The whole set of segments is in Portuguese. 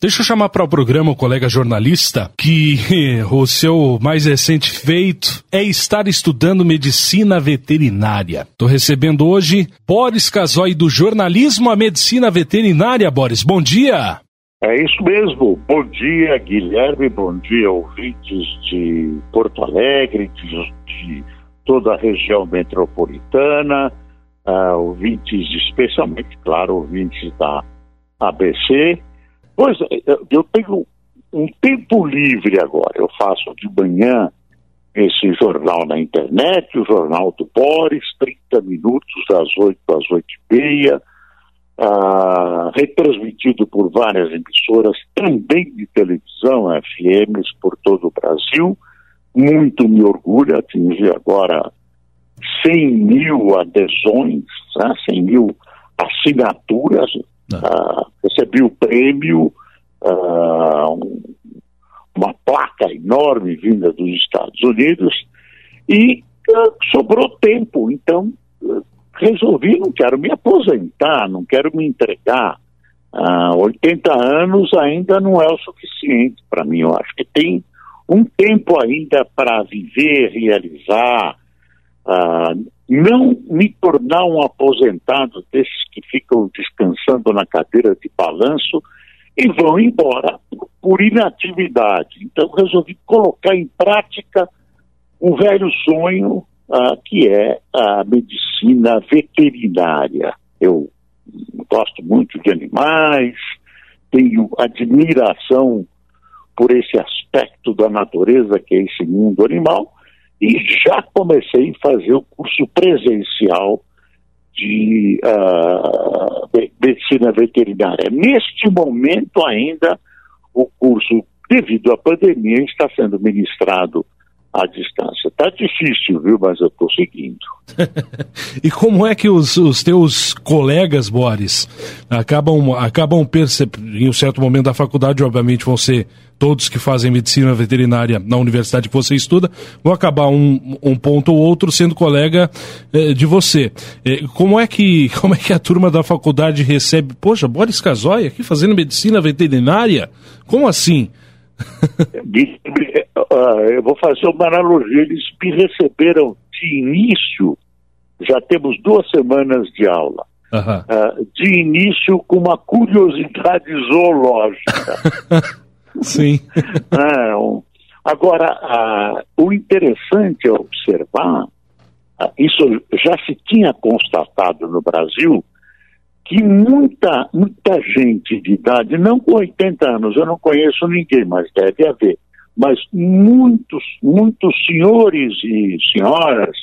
Deixa eu chamar para o programa o colega jornalista que o seu mais recente feito é estar estudando medicina veterinária. Estou recebendo hoje Boris Casoy do jornalismo à medicina veterinária. Boris, bom dia. É isso mesmo. Bom dia, Guilherme. Bom dia, ouvintes de Porto Alegre, de, toda a região metropolitana, uh, ouvintes, especialmente, claro, ouvintes da ABC Pois é, eu tenho um tempo livre agora. Eu faço de manhã esse jornal na internet, o Jornal do Boris, 30 minutos das 8 às 8 e meia, ah, retransmitido por várias emissoras, também de televisão, FMs, por todo o Brasil. Muito me orgulho, atingir agora 100 mil adesões, né, 100 mil assinaturas Uh, recebi o prêmio, uh, um, uma placa enorme vinda dos Estados Unidos e sobrou tempo. Então, resolvi, não quero me aposentar, não quero me entregar. Uh, 80 anos ainda não é o suficiente para mim. Eu acho que tem um tempo ainda para viver, realizar, não me tornar um aposentado desses que ficam descansando na cadeira de balanço e vão embora por inatividade. Então resolvi colocar em prática um velho sonho uh, que é a medicina veterinária. Eu gosto muito de animais, tenho admiração por esse aspecto da natureza que é esse mundo animal e já comecei a fazer o curso presencial de uh, medicina veterinária. Neste momento ainda, o curso, devido à pandemia, está sendo ministrado à distância. Está difícil, viu? Mas eu estou seguindo. e como é que os, os teus colegas, Boris, acabam, acabam percebendo, em um certo momento da faculdade, obviamente, vão ser todos que fazem medicina veterinária na universidade que você estuda, vão acabar um, um ponto ou outro sendo colega eh, de você. Eh, como, é que, como é que a turma da faculdade recebe? Poxa, Boris Casoy aqui fazendo medicina veterinária? Como assim? Eu vou fazer uma analogia. Eles me receberam de início, já temos duas semanas de aula. Uhum. de início com uma curiosidade zoológica. Sim. É, um, agora, o interessante é observar, isso já se tinha constatado no Brasil, que muita, muita gente de idade, não com 80 anos, eu não conheço ninguém, mas deve haver, mas muitos, muitos senhores e senhoras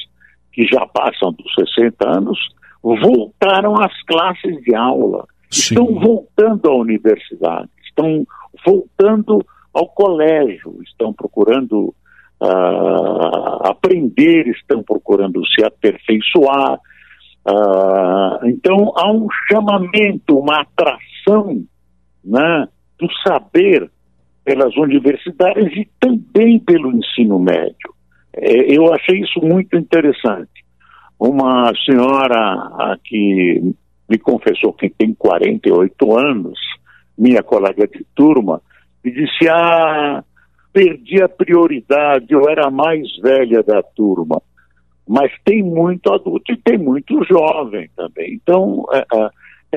que já passam dos 60 anos voltaram às classes de aula, Sim. estão voltando à universidade, estão voltando ao colégio, estão procurando uh, aprender, estão procurando se aperfeiçoar, Uh, então há um chamamento, uma atração né, do saber pelas universidades e também pelo ensino médio. É, eu achei isso muito interessante. Uma senhora que me confessou que tem 48 anos, minha colega de turma, me disse: Ah, perdi a prioridade, eu era a mais velha da turma mas tem muito adulto e tem muito jovem também. Então, é, é,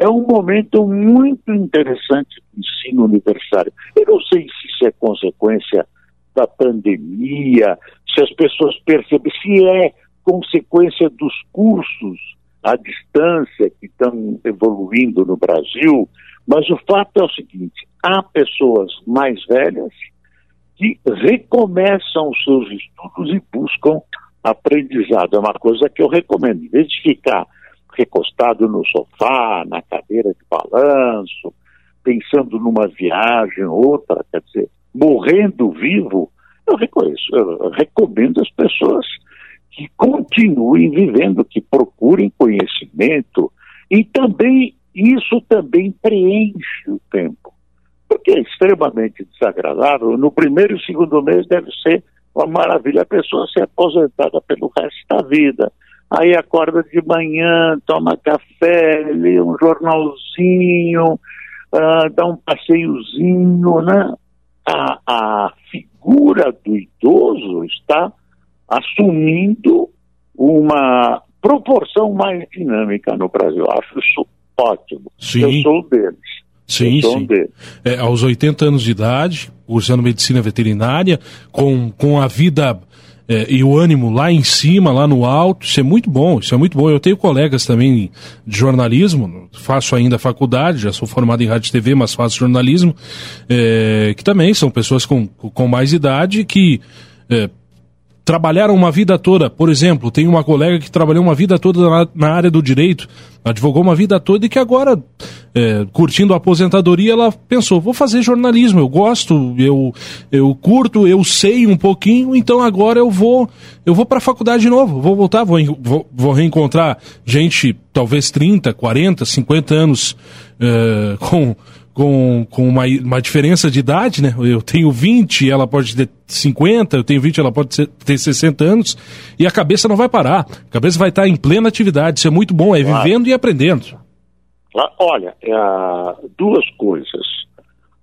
é um momento muito interessante do ensino universitário. Eu não sei se isso é consequência da pandemia, se as pessoas percebem, se é consequência dos cursos à distância que estão evoluindo no Brasil, mas o fato é o seguinte: há pessoas mais velhas que recomeçam os seus estudos e buscam aprendizado é uma coisa que eu recomendo. Em vez de ficar recostado no sofá, na cadeira de balanço, pensando numa viagem, outra, quer dizer, morrendo vivo, eu reconheço, eu recomendo as pessoas que continuem vivendo, que procurem conhecimento e também isso também preenche o tempo. Porque é extremamente desagradável. No primeiro e segundo mês deve ser uma maravilha a pessoa ser aposentada pelo resto da vida. Aí acorda de manhã, toma café, lê um jornalzinho, uh, dar um passeiozinho, né? A, a figura do idoso está assumindo uma proporção mais dinâmica no Brasil. Acho isso ótimo. Sim. Eu sou deles. Sim, sim. É, aos 80 anos de idade, cursando medicina veterinária, com, com a vida é, e o ânimo lá em cima, lá no alto, isso é muito bom, isso é muito bom. Eu tenho colegas também de jornalismo, faço ainda faculdade, já sou formado em rádio e TV, mas faço jornalismo, é, que também são pessoas com, com mais idade que é, trabalharam uma vida toda. Por exemplo, tem uma colega que trabalhou uma vida toda na, na área do direito, advogou uma vida toda e que agora, é, curtindo a aposentadoria, ela pensou: vou fazer jornalismo, eu gosto, eu, eu curto, eu sei um pouquinho, então agora eu vou eu vou para a faculdade de novo, vou voltar, vou, vou, vou, reencontrar gente, talvez 30, 40, 50 anos é, com com, com uma, uma diferença de idade, né? Eu tenho 20, ela pode ter 50, eu tenho 20, ela pode ter 60 anos, e a cabeça não vai parar. A cabeça vai estar em plena atividade. Isso é muito bom, é claro. vivendo e aprendendo. Olha, é, duas coisas.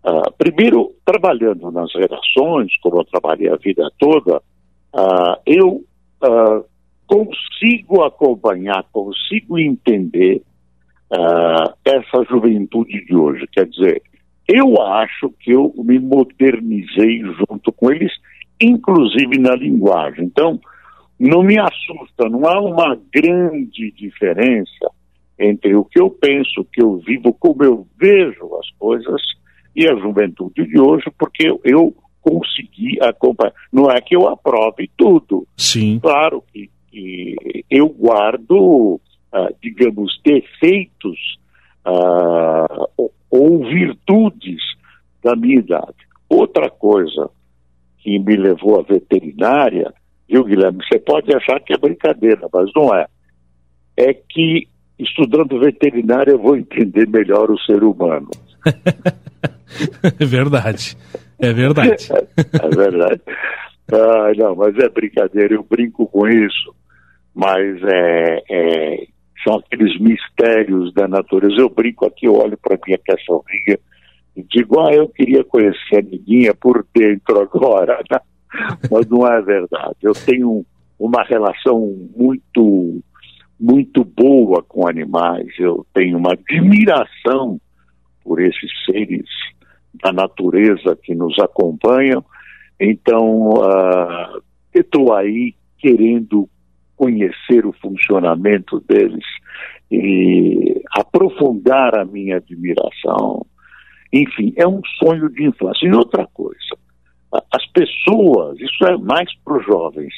Uh, primeiro, trabalhando nas redações, como eu trabalhei a vida toda, uh, eu uh, consigo acompanhar, consigo entender uh, essa juventude de hoje. Quer dizer, eu acho que eu me modernizei junto com eles, inclusive na linguagem. Então, não me assusta, não há uma grande diferença entre o que eu penso, o que eu vivo, como eu vejo as coisas e a juventude de hoje, porque eu, consegui acompanhar. Não é que eu aprove tudo. Sim. Claro que, que eu guardo ah, digamos, defeitos uh, ou virtudes da minha idade. Outra coisa que me levou à veterinária, viu, Guilherme? Você pode achar que é brincadeira, mas não é. É que estudando veterinária eu vou entender melhor o ser humano. é verdade. É verdade. é, verdade. Ah, não, mas é brincadeira, eu brinco com isso. Mas é, é são aqueles mistérios da natureza. Eu brinco aqui, eu olho para minha cachorrinha e digo, ah, eu queria conhecer a amiguinha por dentro agora, né? mas não é verdade. Eu tenho uma relação muito, muito boa com animais, eu tenho uma admiração por esses seres da natureza que nos acompanham, então uh, estou aí querendo conhecer o funcionamento deles e aprofundar a minha admiração. Enfim, é um sonho de infância. E outra coisa, as pessoas, isso é mais para os jovens,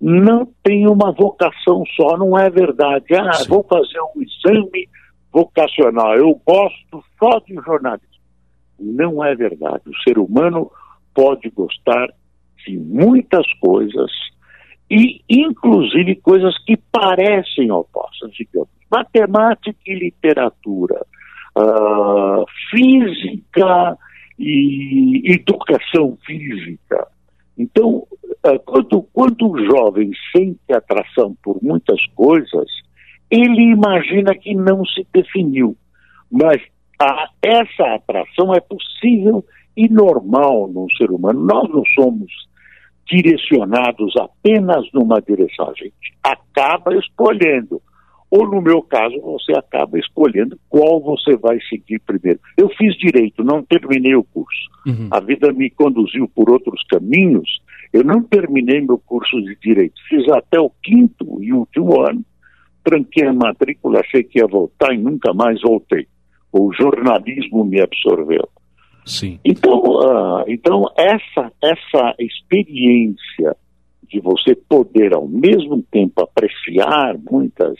não têm uma vocação só, não é verdade. Ah, Sim. vou fazer um exame vocacional, eu gosto só de jornalismo. Não é verdade. O ser humano pode gostar de muitas coisas e, inclusive, coisas que parecem opostas, digamos, matemática e literatura, uh, física e educação física. Então, uh, quando, quando o jovem sente atração por muitas coisas, ele imagina que não se definiu. Mas a, essa atração é possível e normal num ser humano. Nós não somos direcionados apenas numa direção. A gente acaba escolhendo. Ou, no meu caso, você acaba escolhendo qual você vai seguir primeiro. Eu fiz direito, não terminei o curso. Uhum. A vida me conduziu por outros caminhos. Eu não terminei meu curso de direito. Fiz até o quinto e último ano. Tranquei a matrícula, achei que ia voltar e nunca mais voltei. O jornalismo me absorveu. Sim. Então, uh, então essa, essa experiência de você poder ao mesmo tempo apreciar muitas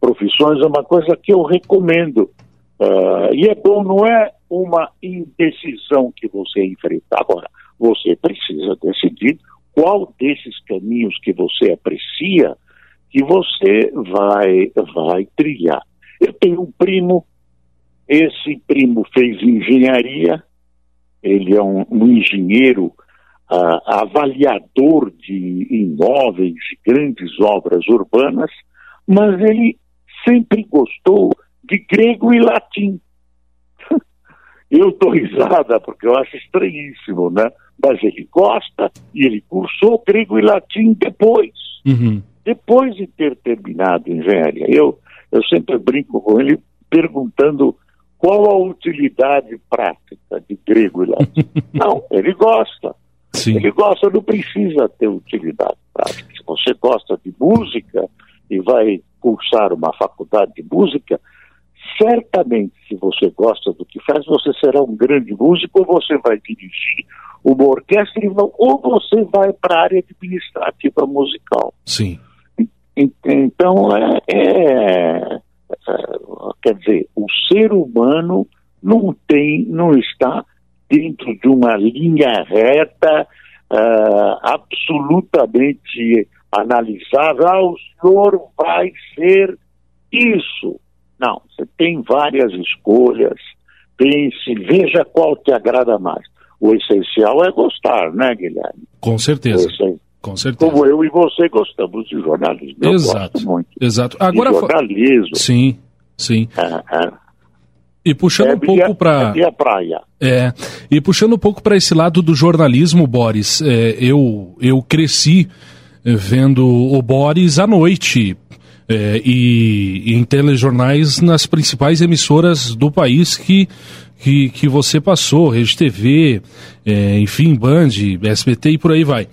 profissões é uma coisa que eu recomendo. Uh, e é bom, não é uma indecisão que você enfrenta. Agora, você precisa decidir qual desses caminhos que você aprecia que você vai, vai trilhar. Eu tenho um primo, esse primo fez engenharia, ele é um, um engenheiro uh, avaliador de imóveis, de grandes obras urbanas, mas ele sempre gostou de grego e latim. eu estou risada porque eu acho estranhíssimo, né? Mas ele gosta e ele cursou grego e latim depois. Uhum. Depois de ter terminado engenharia. Eu, eu sempre brinco com ele perguntando qual a utilidade prática de grego e latim. não, ele gosta. Sim. Ele gosta, não precisa ter utilidade prática. Se você gosta de música e vai cursar uma faculdade de música, certamente, se você gosta do que faz, você será um grande músico, ou você vai dirigir uma orquestra, ou você vai para a área administrativa musical. Sim. Então, é, é, é, quer dizer, o ser humano não tem, não está dentro de uma linha reta uh, absolutamente analisável. Ah, o senhor vai ser isso. Não, você tem várias escolhas, pense, veja qual te agrada mais. O essencial é gostar, né, Guilherme? Com certeza. Com certeza. Como eu e você gostamos de jornalismo. Eu exato. muito. Exato. Agora, de jornalismo. Sim, sim. É, é. E puxando é um pouco para é praia. É. E puxando um pouco para esse lado do jornalismo, Boris, é, eu eu cresci é, vendo o Boris à noite é, e, e, em telejornais nas principais emissoras do país que, que, que você passou, Rede TV, é, enfim, Band, SBT e por aí vai.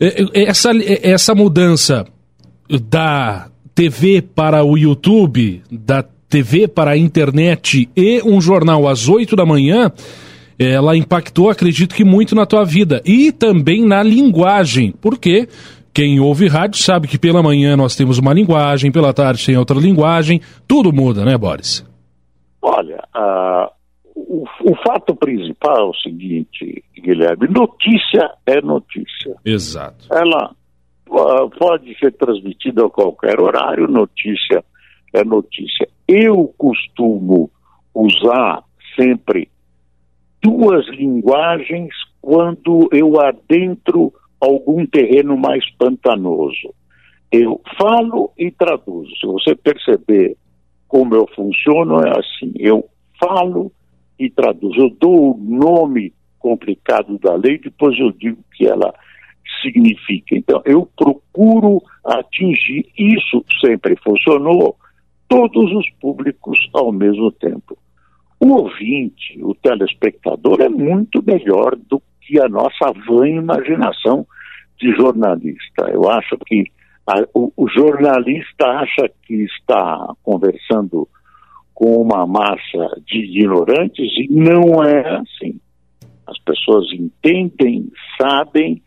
É, é, essa, é, essa mudança da TV para o YouTube, da TV para a internet e um jornal às 8 da manhã, ela impactou, acredito que muito na tua vida e também na linguagem, porque quem ouve rádio sabe que pela manhã nós temos uma linguagem, pela tarde tem outra linguagem, tudo muda, né, Boris? Olha, uh, o, o, fato principal é o seguinte, Guilherme: notícia é notícia. Exato. Ela uh, pode ser transmitida a qualquer horário, notícia é notícia. Eu costumo usar sempre duas linguagens quando eu adentro algum terreno mais pantanoso. Eu falo e traduzo. Se você perceber como eu funciono, é assim: eu falo e traduzo. Eu dou o nome complicado da lei, depois eu digo que ela significa. Então, eu procuro atingir, isso sempre funcionou, todos os públicos ao mesmo tempo. O ouvinte, o telespectador, é muito melhor do que a nossa vã imaginação de jornalista. Eu acho que a, o, o, jornalista acha que está conversando com uma massa de ignorantes e não é assim. As pessoas entendem, sabem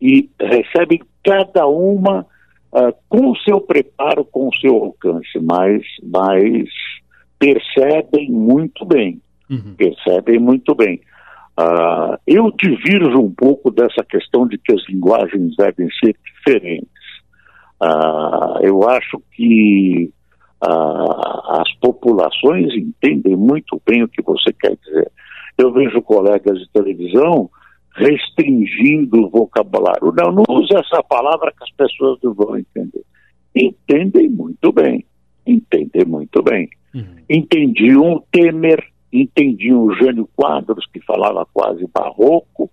e recebem cada uma uh, com o seu preparo, com o seu alcance, mas, mas percebem muito bem. Uhum. Percebem muito bem. Uh, eu divirjo um pouco dessa questão de que as linguagens devem ser diferentes. Uh, eu acho que uh, as populações entendem muito bem o que você quer dizer. Eu vejo colegas de televisão restringindo o vocabulário. Não, não use essa palavra que as pessoas não vão entender. Entendem muito bem. Entendem muito bem. Uhum. Entendiam o Temer entendiam o Jânio Quadros, que falava quase barroco,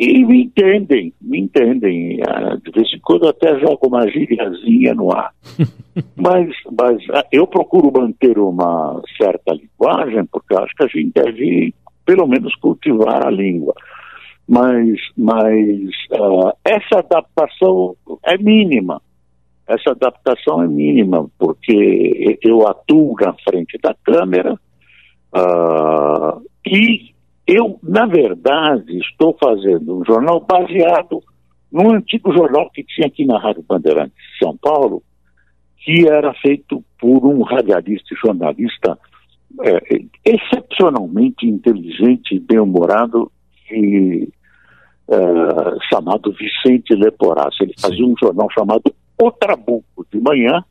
e me entendem, me entendem. Ah, de vez em quando até jogo uma gíriazinha no ar. mas, mas ah, eu procuro manter uma certa linguagem, porque acho que a gente deve, pelo menos, cultivar a língua. Mas, mas uh, essa adaptação é mínima. Essa adaptação é mínima, porque eu atuo na frente da câmera, Uh, e eu, na verdade, estou fazendo um jornal baseado num antigo jornal que tinha aqui na Rádio Bandeirantes de São Paulo, que era feito por um radialista e jornalista é, excepcionalmente inteligente e bem-humorado é, chamado Vicente Leporace. Ele fazia um jornal chamado O Trabuco de manhã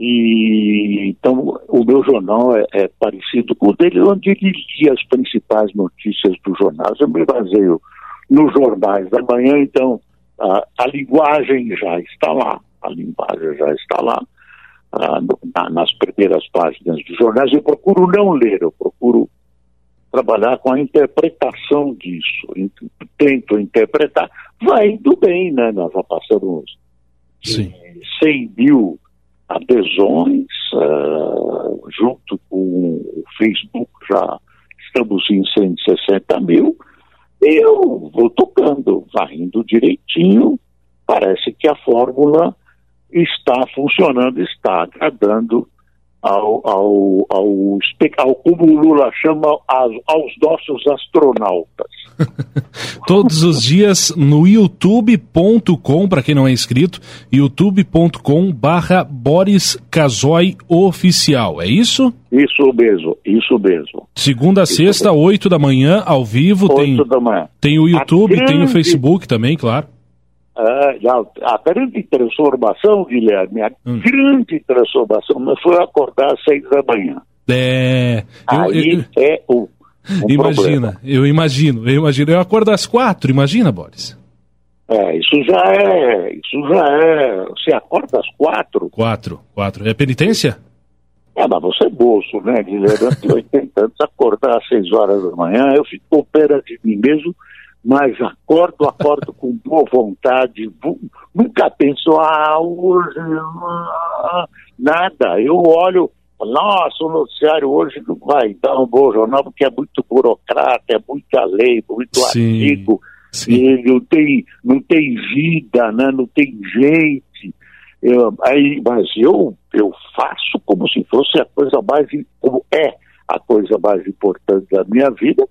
e então o meu jornal é, é, parecido com o dele, onde ele lia as principais notícias dos jornais. Eu me baseio nos jornais da manhã, então a, a linguagem já está lá, a linguagem já está lá. No, na, nas primeiras páginas dos jornais, eu procuro não ler, eu procuro trabalhar com a interpretação disso. Tento interpretar. Vai indo bem, né? Nós já passamos Sim. 100 mil adesões, uh, junto com o Facebook já estamos em 160 mil. Eu vou tocando, vai indo direitinho. Parece que a fórmula está funcionando, está agradando ao, ao, ao, ao como o Lula chama aos, nossos astronautas. Todos os dias no youtube.com, para quem não é inscrito, youtube.com barra Boris Casoy Oficial, é isso? Isso mesmo, isso mesmo. Segunda a sexta, oito da manhã, ao vivo. Tem, da manhã. Tem o YouTube, grande... tem o Facebook também, claro. É, a, a, grande transformação, Guilherme, a hum. grande transformação foi acordar às seis da manhã. É. Eu, Aí eu, é o. Um imagina, problema. eu imagino, eu imagino. Eu acordo às quatro, imagina, Boris. É, isso já é. Isso já é. Você acorda às quatro? Quatro, quatro. É penitência? É, mas você é bolso, né, Guilherme? Eu tenho 80 anos, acordar às seis horas da manhã, eu fico pena de mim mesmo mas acordo, acordo com boa vontade, nunca penso, ah, hoje, ah, nada. Eu olho, nossa, o noticiário hoje não vai dar um bom jornal, porque é muito burocrata, é muita lei, muito sim, artigo, sim. e não tem, não tem vida, né? não tem gente. Eu, aí, mas eu, eu faço como se fosse a coisa mais, como é a coisa mais importante da minha vida,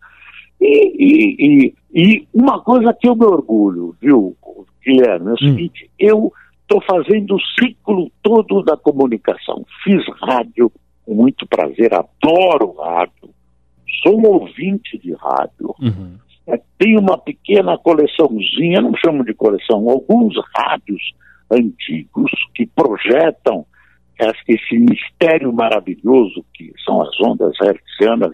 e, e, e, e, uma coisa que eu me orgulho, viu, Guilherme, é o hum. seguinte, eu estou fazendo o ciclo todo da comunicação. Fiz rádio com muito prazer, adoro rádio, sou um ouvinte de rádio. Uhum. É, tenho uma pequena coleçãozinha, não chamo de coleção, alguns rádios antigos que projetam esse mistério maravilhoso que são as ondas hertzianas,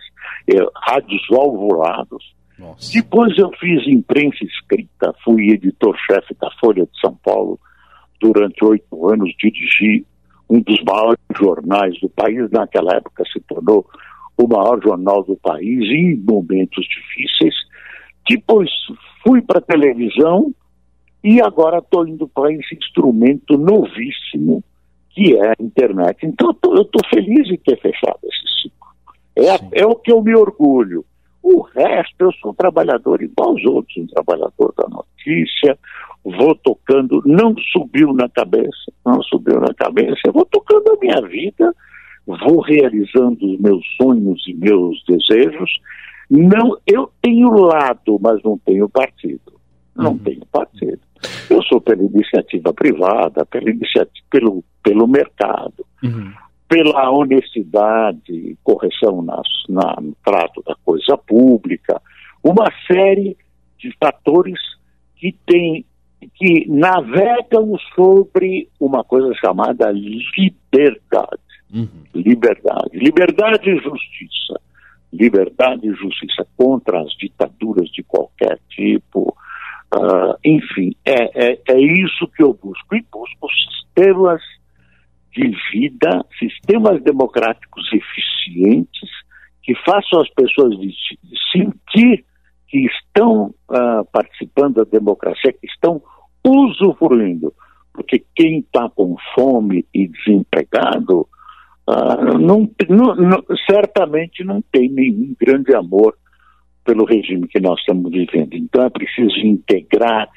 eh, rádios valvulados. Nossa. Depois eu fiz imprensa escrita, fui editor-chefe da Folha de São Paulo durante oito anos, dirigi um dos maiores jornais do país, naquela época se tornou o maior jornal do país em momentos difíceis. Depois fui para a televisão e agora estou indo para esse instrumento novíssimo que é a internet. Então eu estou feliz de ter fechado esse ciclo. É, é o que eu me orgulho. O resto, eu sou um trabalhador igual aos outros, um trabalhador da notícia, vou tocando, não subiu na cabeça, não subiu na cabeça, eu vou tocando a minha vida, vou realizando os meus sonhos e meus desejos. Não, eu tenho lado, mas não tenho partido. Não uhum. tenho partido. Eu sou pela iniciativa privada, pela iniciativa, pelo, pelo mercado, uhum. pela honestidade correção nas, na, no trato da coisa pública, uma série de fatores que tem que navegam sobre uma coisa chamada liberdade. Uhum. Liberdade. Liberdade e justiça. Liberdade e justiça contra as ditaduras de qualquer tipo, Uh, enfim, é, é, é isso que eu busco. E busco sistemas de vida, sistemas democráticos eficientes, que façam as pessoas sentir que estão uh, participando da democracia, que estão usufruindo. Porque quem está com fome e desempregado, uh, não, não, não, certamente não tem nenhum grande amor pelo regime que nós estamos vivendo. Então é preciso integrar.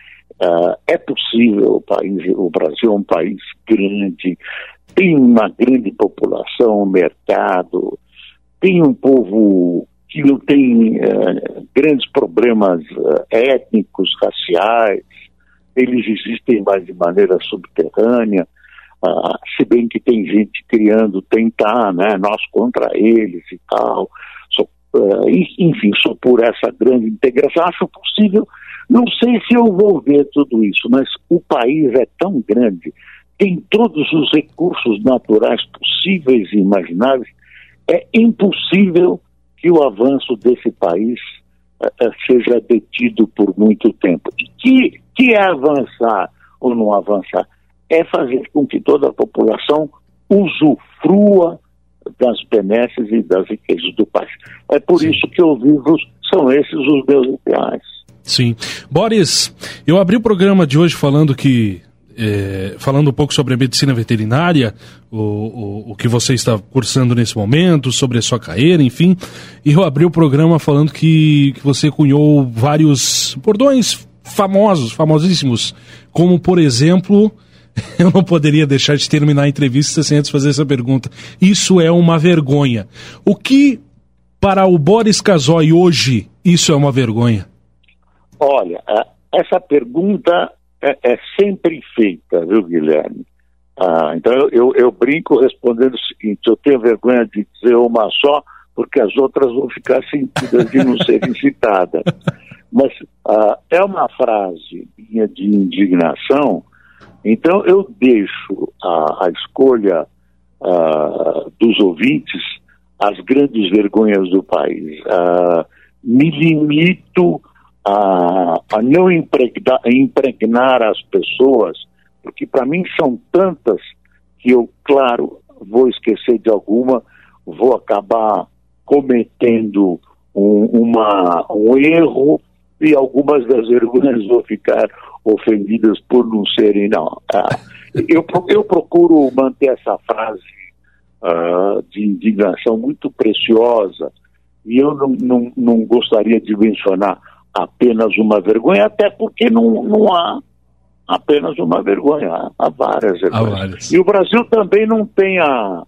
Uh, é possível o país, o Brasil é um país grande, tem uma grande população, mercado, tem um povo que não tem uh, grandes problemas uh, étnicos, raciais, eles existem mais de maneira subterrânea, se bem que tem gente criando, tentar, né, nós contra eles e tal. Uh, enfim, sou por essa grande integração. Acho possível, não sei se eu vou ver tudo isso, mas o país é tão grande, tem todos os recursos naturais possíveis e imagináveis, é impossível que o avanço desse país uh, seja detido por muito tempo. E que, que é avançar ou não avançar? É fazer com que toda a população usufrua das benesses e das riquezas do país. É por Sim. isso que eu vivo, são esses os meus ideais. Sim. Boris, eu abri o programa de hoje falando que é, falando um pouco sobre a medicina veterinária, o, o, o, que você está cursando nesse momento, sobre a sua carreira, enfim. E eu abri o programa falando que, que você cunhou vários bordões famosos, famosíssimos, como, por exemplo, eu não poderia deixar de terminar a entrevista sem antes fazer essa pergunta. Isso é uma vergonha. O que, para o Boris Casoy hoje, isso é uma vergonha? Olha, essa pergunta é, é sempre feita, viu, Guilherme? Ah, então eu, eu, eu, brinco respondendo o seguinte: eu tenho vergonha de dizer uma só, porque as outras vão ficar sentidas de não serem citadas. Mas ah, é uma frase minha de indignação, então eu deixo a, a escolha ah, dos ouvintes as grandes vergonhas do país. Ah, me limito a, a não impregnar, impregnar as pessoas, porque para mim são tantas que eu, claro, vou esquecer de alguma, vou acabar cometendo um, uma, um erro e algumas das vergonhas vão ficar ofendidas por não serem, não. Ah, eu, eu procuro manter essa frase uh, de indignação muito preciosa e eu não, não, não gostaria de mencionar apenas uma vergonha, até porque não, não há apenas uma vergonha, há várias vergonhas. Há várias. E o Brasil também não tem a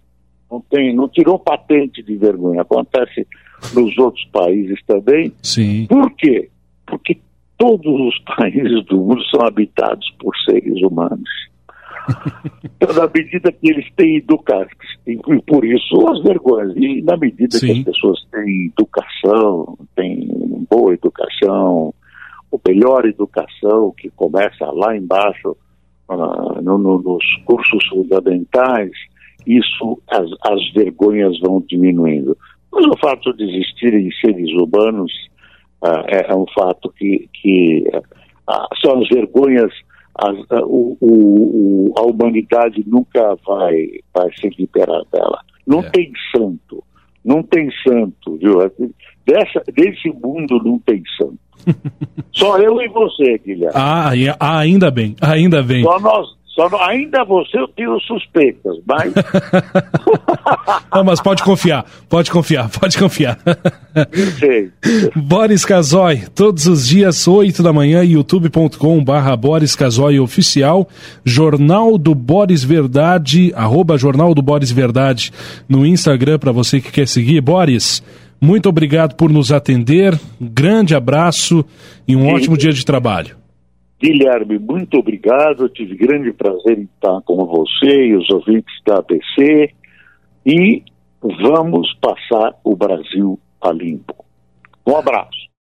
não tem, não tirou patente de vergonha. Acontece nos outros países também. Sim. Por quê? Porque todos os países do mundo são habitados por seres humanos. Então, na medida que eles têm educação, e por isso as vergonhas, e na medida Sim. que as pessoas têm educação, têm boa educação, ou melhor educação, que começa lá embaixo, uh, no, no, nos cursos fundamentais, isso, as, as vergonhas vão diminuindo. Mas o fato de existirem seres humanos uh, é, é, um fato que, que uh, são as vergonhas, as, o, o, a humanidade nunca vai, vai se liberar dela. Não é. tem santo, não tem santo, viu? Dessa, desse mundo não tem santo. Só eu e você, Guilherme. Ah, ainda bem, ainda bem. Só nós, só ainda você eu tenho suspeitas, mas. Não, mas pode confiar, pode confiar, pode confiar. Sei. Boris Casoy, todos os dias, 8 da manhã, youtube.com/barra Boris Casoy Oficial, Jornal do Boris Verdade, arroba Jornal do Boris Verdade no Instagram para você que quer seguir. Boris, muito obrigado por nos atender. Um grande abraço e um ótimo dia de trabalho. Guilherme, muito obrigado. Eu tive grande prazer em estar com você e os ouvintes da ABC. E vamos passar o Brasil a limpo. Um abraço.